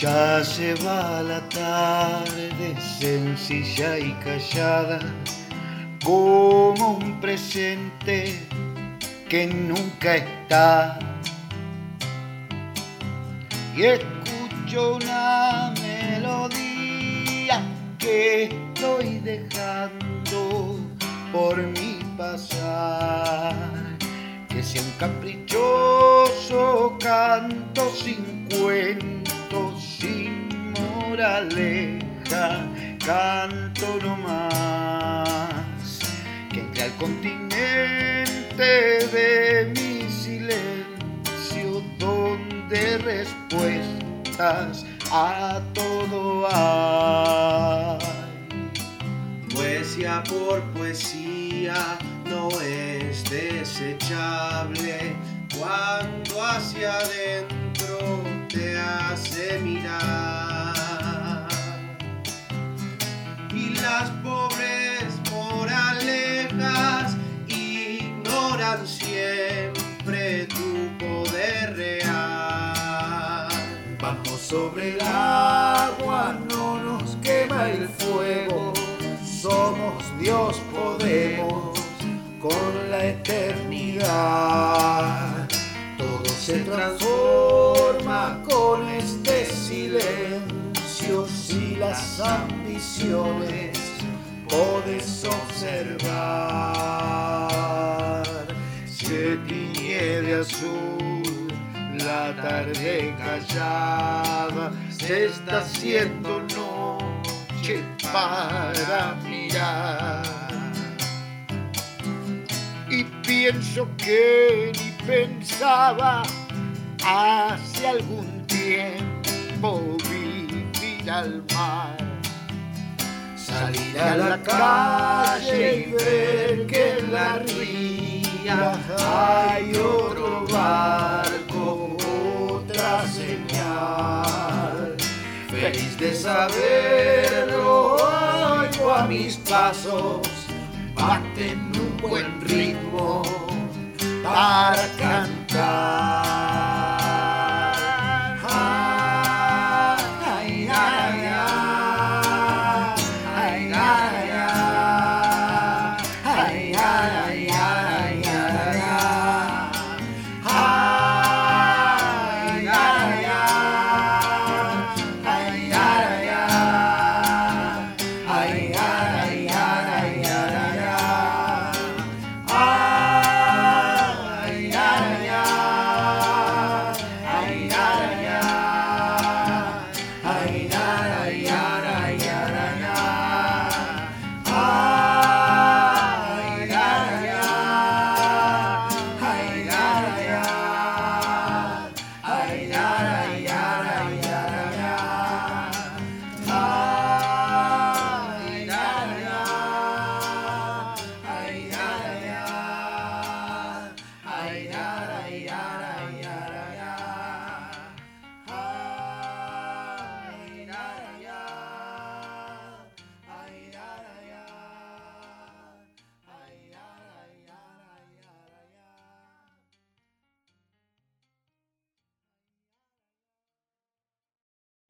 Ya se va la tarde sencilla y callada, como un presente que nunca está. Y escucho una estoy dejando por mi pasar. Que sea un caprichoso canto sin cuentos, sin moraleja, canto no más. Que entre al continente de mi silencio, donde respuestas a todo hay. Poesía por poesía no es desechable cuando hacia adentro te hace mirar. Y las pobres moralejas ignoran siempre tu poder real. Vamos sobre el agua, no nos quema el fuego. Somos Dios, podemos con la eternidad. Todo se transforma con este silencio si las ambiciones podés observar. Se tiñe de azul tarde callada, se está haciendo noche para mirar y pienso que ni pensaba hace algún tiempo vivir al mar. Salir a la calle y ver que en la ría hay de saberlo, oigo a mis pasos baten un buen ritmo